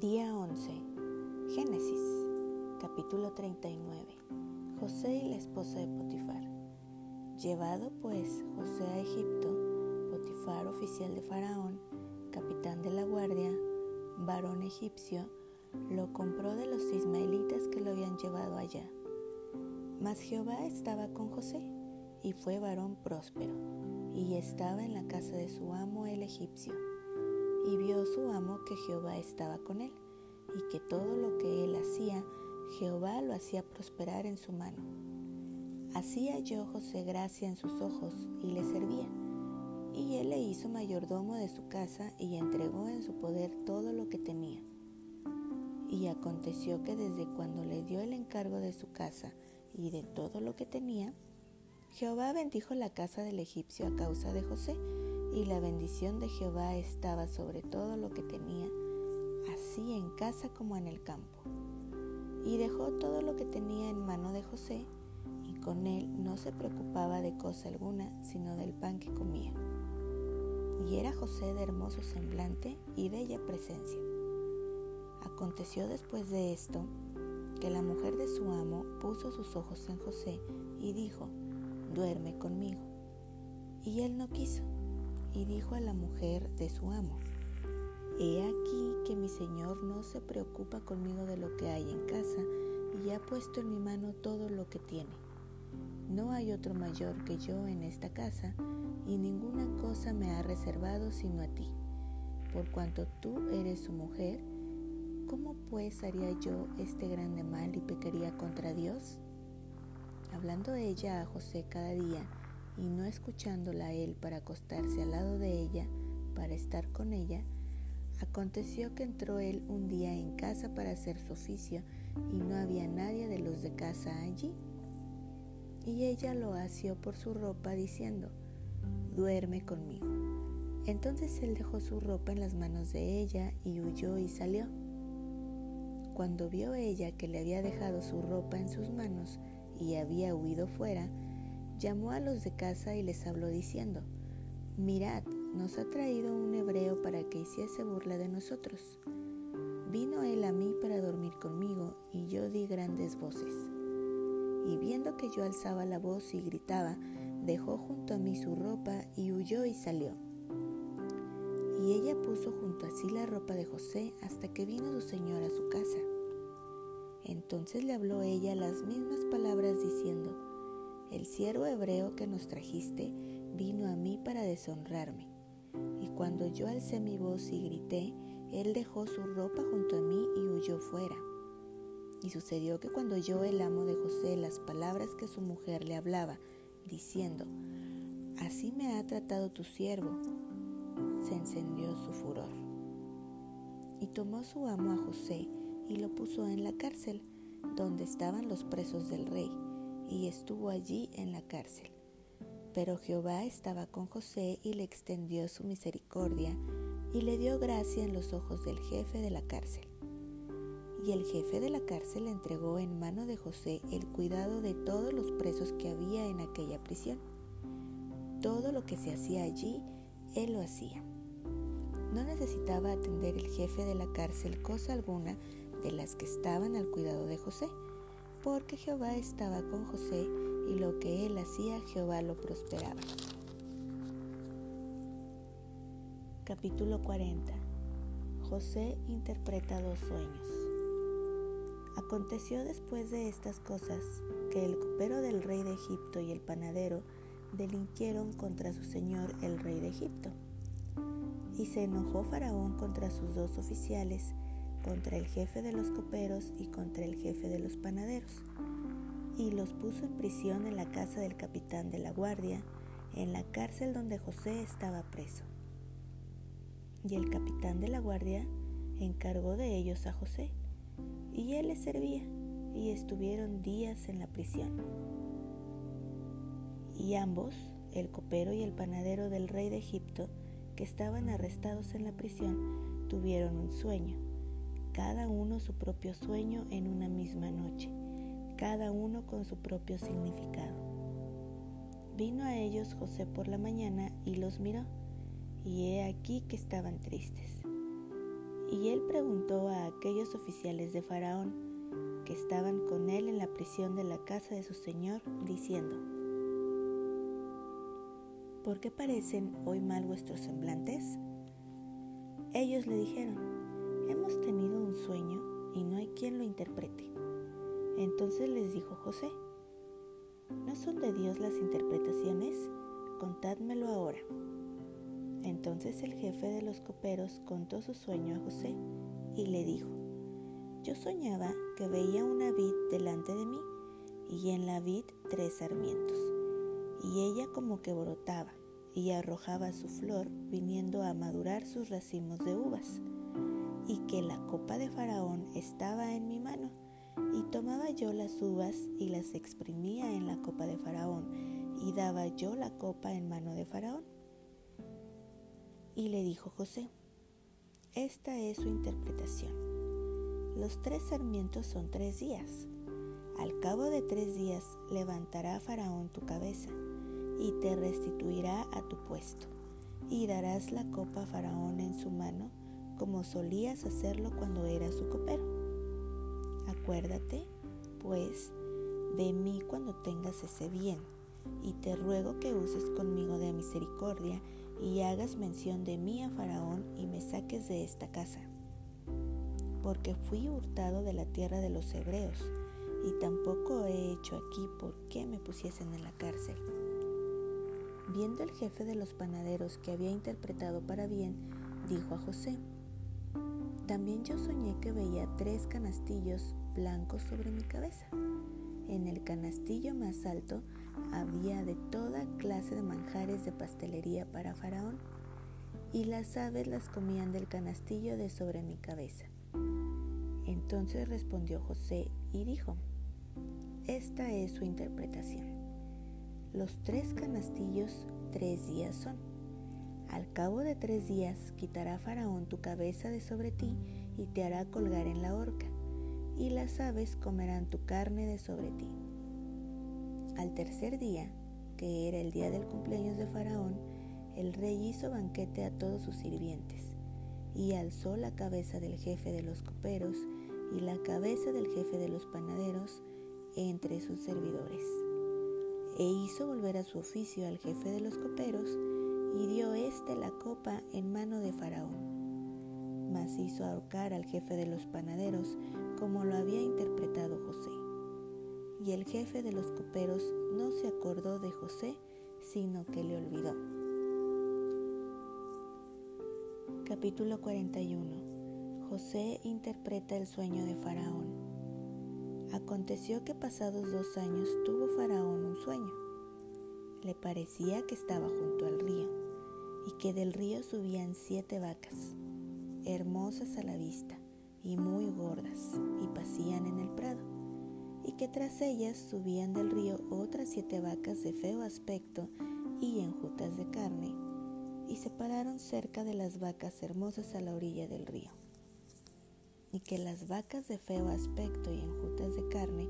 Día 11. Génesis. Capítulo 39. José y la esposa de Potifar. Llevado pues José a Egipto, Potifar, oficial de Faraón, capitán de la guardia, varón egipcio, lo compró de los ismaelitas que lo habían llevado allá. Mas Jehová estaba con José, y fue varón próspero, y estaba en la casa de su amo el egipcio y vio su amo que Jehová estaba con él, y que todo lo que él hacía, Jehová lo hacía prosperar en su mano. Así halló José gracia en sus ojos y le servía. Y él le hizo mayordomo de su casa y entregó en su poder todo lo que tenía. Y aconteció que desde cuando le dio el encargo de su casa y de todo lo que tenía, Jehová bendijo la casa del egipcio a causa de José, y la bendición de Jehová estaba sobre todo lo que tenía, así en casa como en el campo. Y dejó todo lo que tenía en mano de José, y con él no se preocupaba de cosa alguna, sino del pan que comía. Y era José de hermoso semblante y bella presencia. Aconteció después de esto que la mujer de su amo puso sus ojos en José y dijo, duerme conmigo. Y él no quiso y dijo a la mujer de su amo, He aquí que mi señor no se preocupa conmigo de lo que hay en casa y ha puesto en mi mano todo lo que tiene. No hay otro mayor que yo en esta casa y ninguna cosa me ha reservado sino a ti. Por cuanto tú eres su mujer, ¿cómo pues haría yo este grande mal y pecaría contra Dios? Hablando ella a José cada día, y no escuchándola a él para acostarse al lado de ella, para estar con ella, aconteció que entró él un día en casa para hacer su oficio y no había nadie de los de casa allí. Y ella lo asió por su ropa diciendo, duerme conmigo. Entonces él dejó su ropa en las manos de ella y huyó y salió. Cuando vio ella que le había dejado su ropa en sus manos y había huido fuera, llamó a los de casa y les habló diciendo, Mirad, nos ha traído un hebreo para que hiciese burla de nosotros. Vino él a mí para dormir conmigo y yo di grandes voces. Y viendo que yo alzaba la voz y gritaba, dejó junto a mí su ropa y huyó y salió. Y ella puso junto a sí la ropa de José hasta que vino su señor a su casa. Entonces le habló ella las mismas palabras diciendo, el siervo hebreo que nos trajiste vino a mí para deshonrarme. Y cuando yo alcé mi voz y grité, él dejó su ropa junto a mí y huyó fuera. Y sucedió que cuando oyó el amo de José las palabras que su mujer le hablaba, diciendo, Así me ha tratado tu siervo, se encendió su furor. Y tomó su amo a José y lo puso en la cárcel, donde estaban los presos del rey y estuvo allí en la cárcel. Pero Jehová estaba con José y le extendió su misericordia y le dio gracia en los ojos del jefe de la cárcel. Y el jefe de la cárcel entregó en mano de José el cuidado de todos los presos que había en aquella prisión. Todo lo que se hacía allí, él lo hacía. No necesitaba atender el jefe de la cárcel cosa alguna de las que estaban al cuidado de José porque Jehová estaba con José y lo que él hacía Jehová lo prosperaba. Capítulo 40 José interpreta dos sueños. Aconteció después de estas cosas que el copero del rey de Egipto y el panadero delinquieron contra su señor el rey de Egipto. Y se enojó Faraón contra sus dos oficiales contra el jefe de los coperos y contra el jefe de los panaderos, y los puso en prisión en la casa del capitán de la guardia, en la cárcel donde José estaba preso. Y el capitán de la guardia encargó de ellos a José, y él les servía, y estuvieron días en la prisión. Y ambos, el copero y el panadero del rey de Egipto, que estaban arrestados en la prisión, tuvieron un sueño cada uno su propio sueño en una misma noche, cada uno con su propio significado. Vino a ellos José por la mañana y los miró, y he aquí que estaban tristes. Y él preguntó a aquellos oficiales de Faraón que estaban con él en la prisión de la casa de su señor, diciendo, ¿por qué parecen hoy mal vuestros semblantes? Ellos le dijeron, hemos tenido un sueño y no hay quien lo interprete. Entonces les dijo José, ¿no son de Dios las interpretaciones? Contádmelo ahora. Entonces el jefe de los coperos contó su sueño a José y le dijo, yo soñaba que veía una vid delante de mí y en la vid tres sarmientos, y ella como que brotaba y arrojaba su flor viniendo a madurar sus racimos de uvas, y que la copa de Faraón estaba en mi mano, y tomaba yo las uvas y las exprimía en la copa de Faraón, y daba yo la copa en mano de Faraón. Y le dijo José, esta es su interpretación. Los tres sarmientos son tres días. Al cabo de tres días levantará Faraón tu cabeza y te restituirá a tu puesto, y darás la copa a Faraón en su mano como solías hacerlo cuando eras su copero. Acuérdate, pues, de mí cuando tengas ese bien, y te ruego que uses conmigo de misericordia y hagas mención de mí a Faraón y me saques de esta casa. Porque fui hurtado de la tierra de los hebreos, y tampoco he hecho aquí por qué me pusiesen en la cárcel. Viendo el jefe de los panaderos que había interpretado para bien, dijo a José, también yo soñé que veía tres canastillos blancos sobre mi cabeza. En el canastillo más alto había de toda clase de manjares de pastelería para Faraón, y las aves las comían del canastillo de sobre mi cabeza. Entonces respondió José y dijo, esta es su interpretación. Los tres canastillos tres días son. Al cabo de tres días quitará Faraón tu cabeza de sobre ti y te hará colgar en la horca, y las aves comerán tu carne de sobre ti. Al tercer día, que era el día del cumpleaños de Faraón, el rey hizo banquete a todos sus sirvientes, y alzó la cabeza del jefe de los coperos y la cabeza del jefe de los panaderos entre sus servidores. E hizo volver a su oficio al jefe de los coperos, y dio éste la copa en mano de Faraón. Mas hizo ahorcar al jefe de los panaderos como lo había interpretado José y el jefe de los coperos no se acordó de José, sino que le olvidó. Capítulo 41 José interpreta el sueño de Faraón. Aconteció que pasados dos años tuvo Faraón un sueño. Le parecía que estaba junto al río y que del río subían siete vacas, hermosas a la vista y muy gordas, y pasían en el prado y que tras ellas subían del río otras siete vacas de feo aspecto y enjutas de carne, y se pararon cerca de las vacas hermosas a la orilla del río. Y que las vacas de feo aspecto y enjutas de carne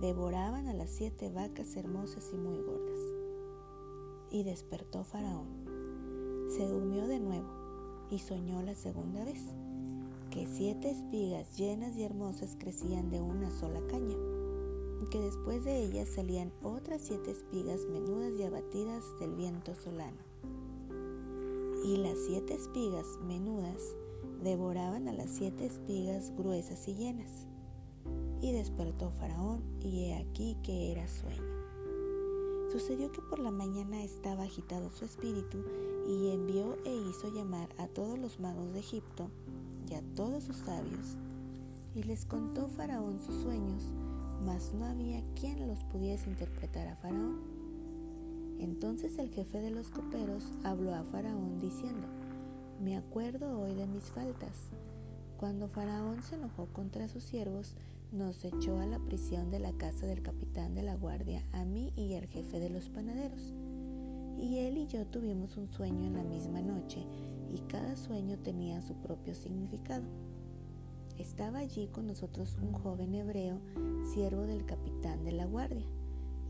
devoraban a las siete vacas hermosas y muy gordas. Y despertó Faraón. Se durmió de nuevo y soñó la segunda vez, que siete espigas llenas y hermosas crecían de una sola caña que después de ellas salían otras siete espigas menudas y abatidas del viento solano. Y las siete espigas menudas devoraban a las siete espigas gruesas y llenas. Y despertó Faraón, y he aquí que era sueño. Sucedió que por la mañana estaba agitado su espíritu, y envió e hizo llamar a todos los magos de Egipto y a todos sus sabios, y les contó Faraón sus sueños, mas no había quien los pudiese interpretar a Faraón. Entonces el jefe de los coperos habló a Faraón diciendo, me acuerdo hoy de mis faltas. Cuando Faraón se enojó contra sus siervos, nos echó a la prisión de la casa del capitán de la guardia, a mí y al jefe de los panaderos. Y él y yo tuvimos un sueño en la misma noche, y cada sueño tenía su propio significado. Estaba allí con nosotros un joven hebreo, siervo del capitán de la guardia,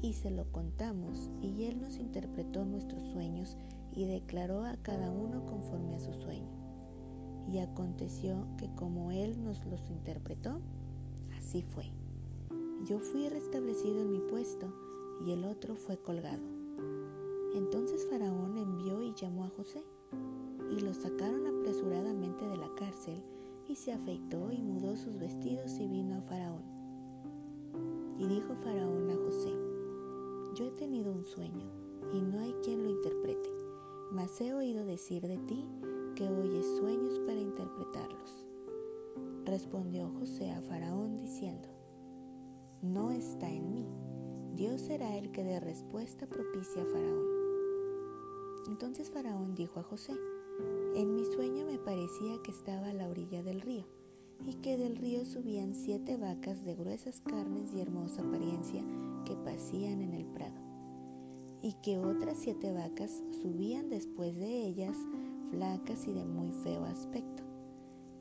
y se lo contamos, y él nos interpretó nuestros sueños y declaró a cada uno conforme a su sueño. Y aconteció que como él nos los interpretó, así fue. Yo fui restablecido en mi puesto y el otro fue colgado. Entonces Faraón envió y llamó a José y lo sacaron apresuradamente de la cárcel y se afeitó y mudó sus vestidos y vino a Faraón. Y dijo Faraón a José, yo he tenido un sueño y no hay quien lo interprete, mas he oído decir de ti que oyes sueños para interpretarlos. Respondió José a Faraón diciendo, no está en mí, Dios será el que dé respuesta propicia a Faraón. Entonces Faraón dijo a José, en mi sueño me parecía que estaba a la orilla del río y que del río subían siete vacas de gruesas carnes y hermosa apariencia que pasían en el prado, y que otras siete vacas subían después de ellas flacas y de muy feo aspecto,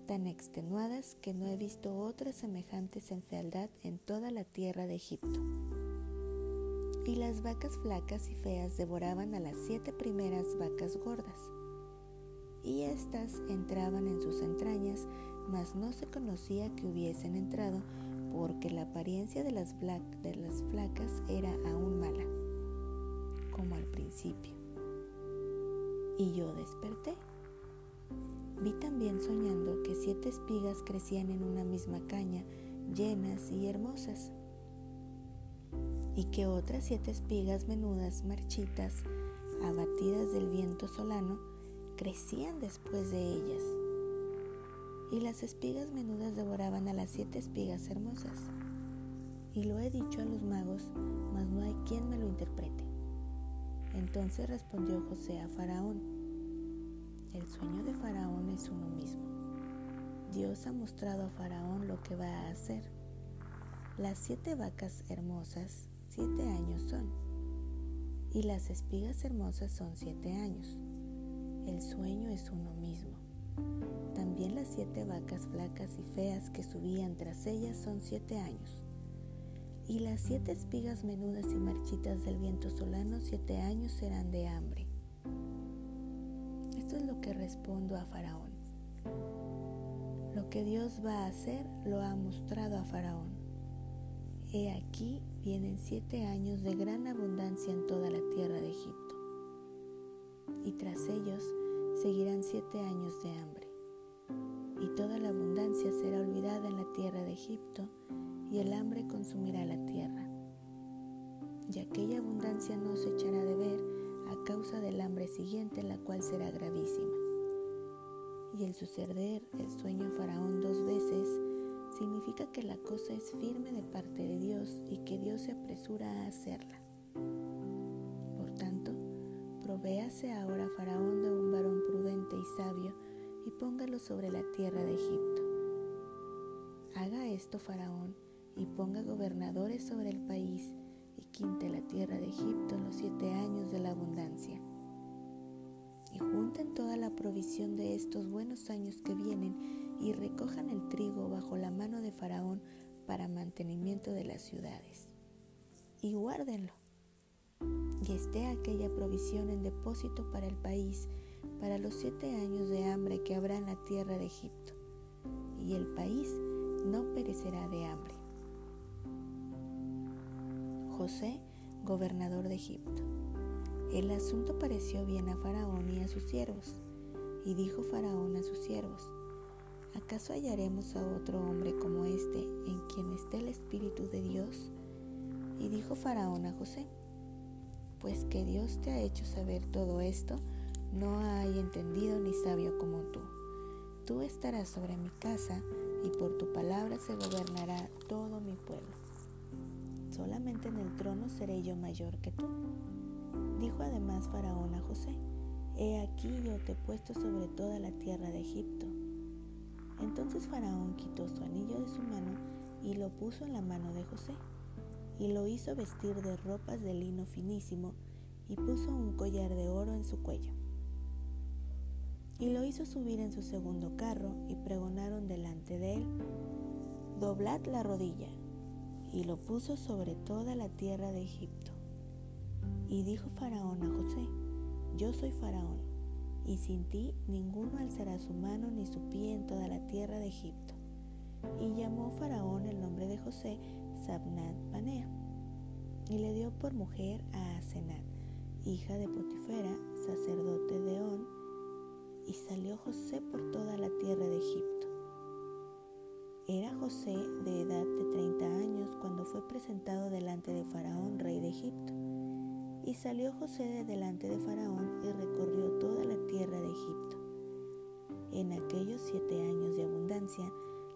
tan extenuadas que no he visto otras semejantes en fealdad en toda la tierra de Egipto. Y las vacas flacas y feas devoraban a las siete primeras vacas gordas y éstas entraban en sus entrañas, mas no se conocía que hubiesen entrado, porque la apariencia de las, de las flacas era aún mala, como al principio. Y yo desperté. Vi también soñando que siete espigas crecían en una misma caña, llenas y hermosas, y que otras siete espigas menudas, marchitas, abatidas del viento solano, crecían después de ellas. Y las espigas menudas devoraban a las siete espigas hermosas. Y lo he dicho a los magos, mas no hay quien me lo interprete. Entonces respondió José a Faraón, el sueño de Faraón es uno mismo. Dios ha mostrado a Faraón lo que va a hacer. Las siete vacas hermosas, siete años son, y las espigas hermosas son siete años el sueño es uno mismo. También las siete vacas flacas y feas que subían tras ellas son siete años. Y las siete espigas menudas y marchitas del viento solano siete años serán de hambre. Esto es lo que respondo a Faraón. Lo que Dios va a hacer lo ha mostrado a Faraón. He aquí vienen siete años de gran abundancia en toda la tierra de Egipto y tras ellos seguirán siete años de hambre. Y toda la abundancia será olvidada en la tierra de Egipto, y el hambre consumirá la tierra. Y aquella abundancia no se echará de ver a causa del hambre siguiente, la cual será gravísima. Y el suceder el sueño Faraón dos veces significa que la cosa es firme de parte de Dios y que Dios se apresura a hacerla. Véase ahora Faraón de un varón prudente y sabio y póngalo sobre la tierra de Egipto. Haga esto Faraón y ponga gobernadores sobre el país y quinte la tierra de Egipto en los siete años de la abundancia. Y junten toda la provisión de estos buenos años que vienen y recojan el trigo bajo la mano de Faraón para mantenimiento de las ciudades. Y guárdenlo y esté aquella provisión en depósito para el país para los siete años de hambre que habrá en la tierra de Egipto, y el país no perecerá de hambre. José, gobernador de Egipto. El asunto pareció bien a Faraón y a sus siervos, y dijo Faraón a sus siervos, ¿acaso hallaremos a otro hombre como este en quien esté el Espíritu de Dios? Y dijo Faraón a José, pues que Dios te ha hecho saber todo esto, no hay entendido ni sabio como tú. Tú estarás sobre mi casa y por tu palabra se gobernará todo mi pueblo. Solamente en el trono seré yo mayor que tú. Dijo además Faraón a José, He aquí yo te he puesto sobre toda la tierra de Egipto. Entonces Faraón quitó su anillo de su mano y lo puso en la mano de José y lo hizo vestir de ropas de lino finísimo y puso un collar de oro en su cuello. Y lo hizo subir en su segundo carro y pregonaron delante de él, doblad la rodilla, y lo puso sobre toda la tierra de Egipto. Y dijo Faraón a José, yo soy Faraón, y sin ti ninguno alzará su mano ni su pie en toda la tierra de Egipto. Y llamó Faraón el nombre de José Sabnat Panea, y le dio por mujer a Asenat, hija de Potifera, sacerdote de On, y salió José por toda la tierra de Egipto. Era José de edad de 30 años cuando fue presentado delante de Faraón, rey de Egipto. Y salió José de delante de Faraón y recorrió toda la tierra de Egipto. En aquellos siete años de abundancia,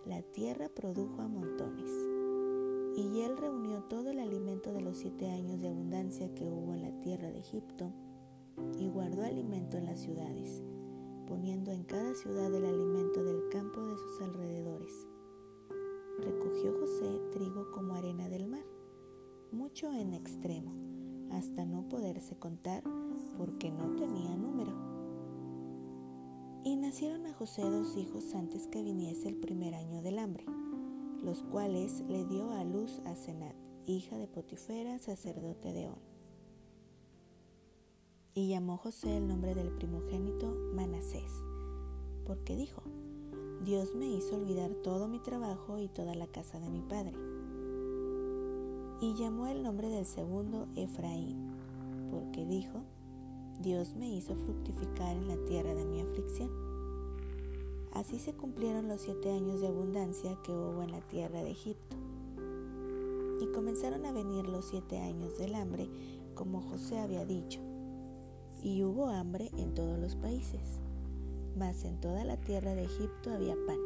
la tierra produjo a montones. Y él reunió todo el alimento de los siete años de abundancia que hubo en la tierra de Egipto, y guardó alimento en las ciudades, poniendo en cada ciudad el alimento del campo de sus alrededores. Recogió José trigo como arena del mar, mucho en extremo hasta no poderse contar porque no tenía número. Y nacieron a José dos hijos antes que viniese el primer año del hambre, los cuales le dio a luz a Senat, hija de Potifera, sacerdote de On. Y llamó José el nombre del primogénito Manasés, porque dijo, Dios me hizo olvidar todo mi trabajo y toda la casa de mi padre y llamó el nombre del segundo Efraín, porque dijo, Dios me hizo fructificar en la tierra de mi aflicción. Así se cumplieron los siete años de abundancia que hubo en la tierra de Egipto. Y comenzaron a venir los siete años del hambre, como José había dicho. Y hubo hambre en todos los países, mas en toda la tierra de Egipto había pan.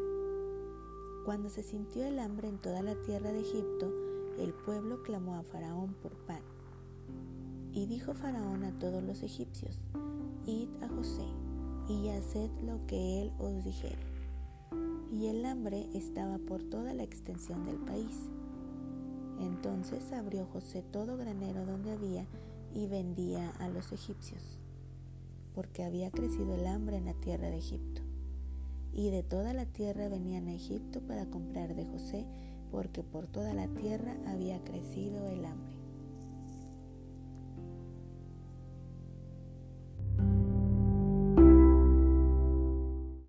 Cuando se sintió el hambre en toda la tierra de Egipto, el pueblo clamó a Faraón por pan. Y dijo Faraón a todos los egipcios, Id a José, y haced lo que él os dijere. Y el hambre estaba por toda la extensión del país. Entonces abrió José todo granero donde había y vendía a los egipcios, porque había crecido el hambre en la tierra de Egipto. Y de toda la tierra venían a Egipto para comprar de José porque por toda la tierra había crecido el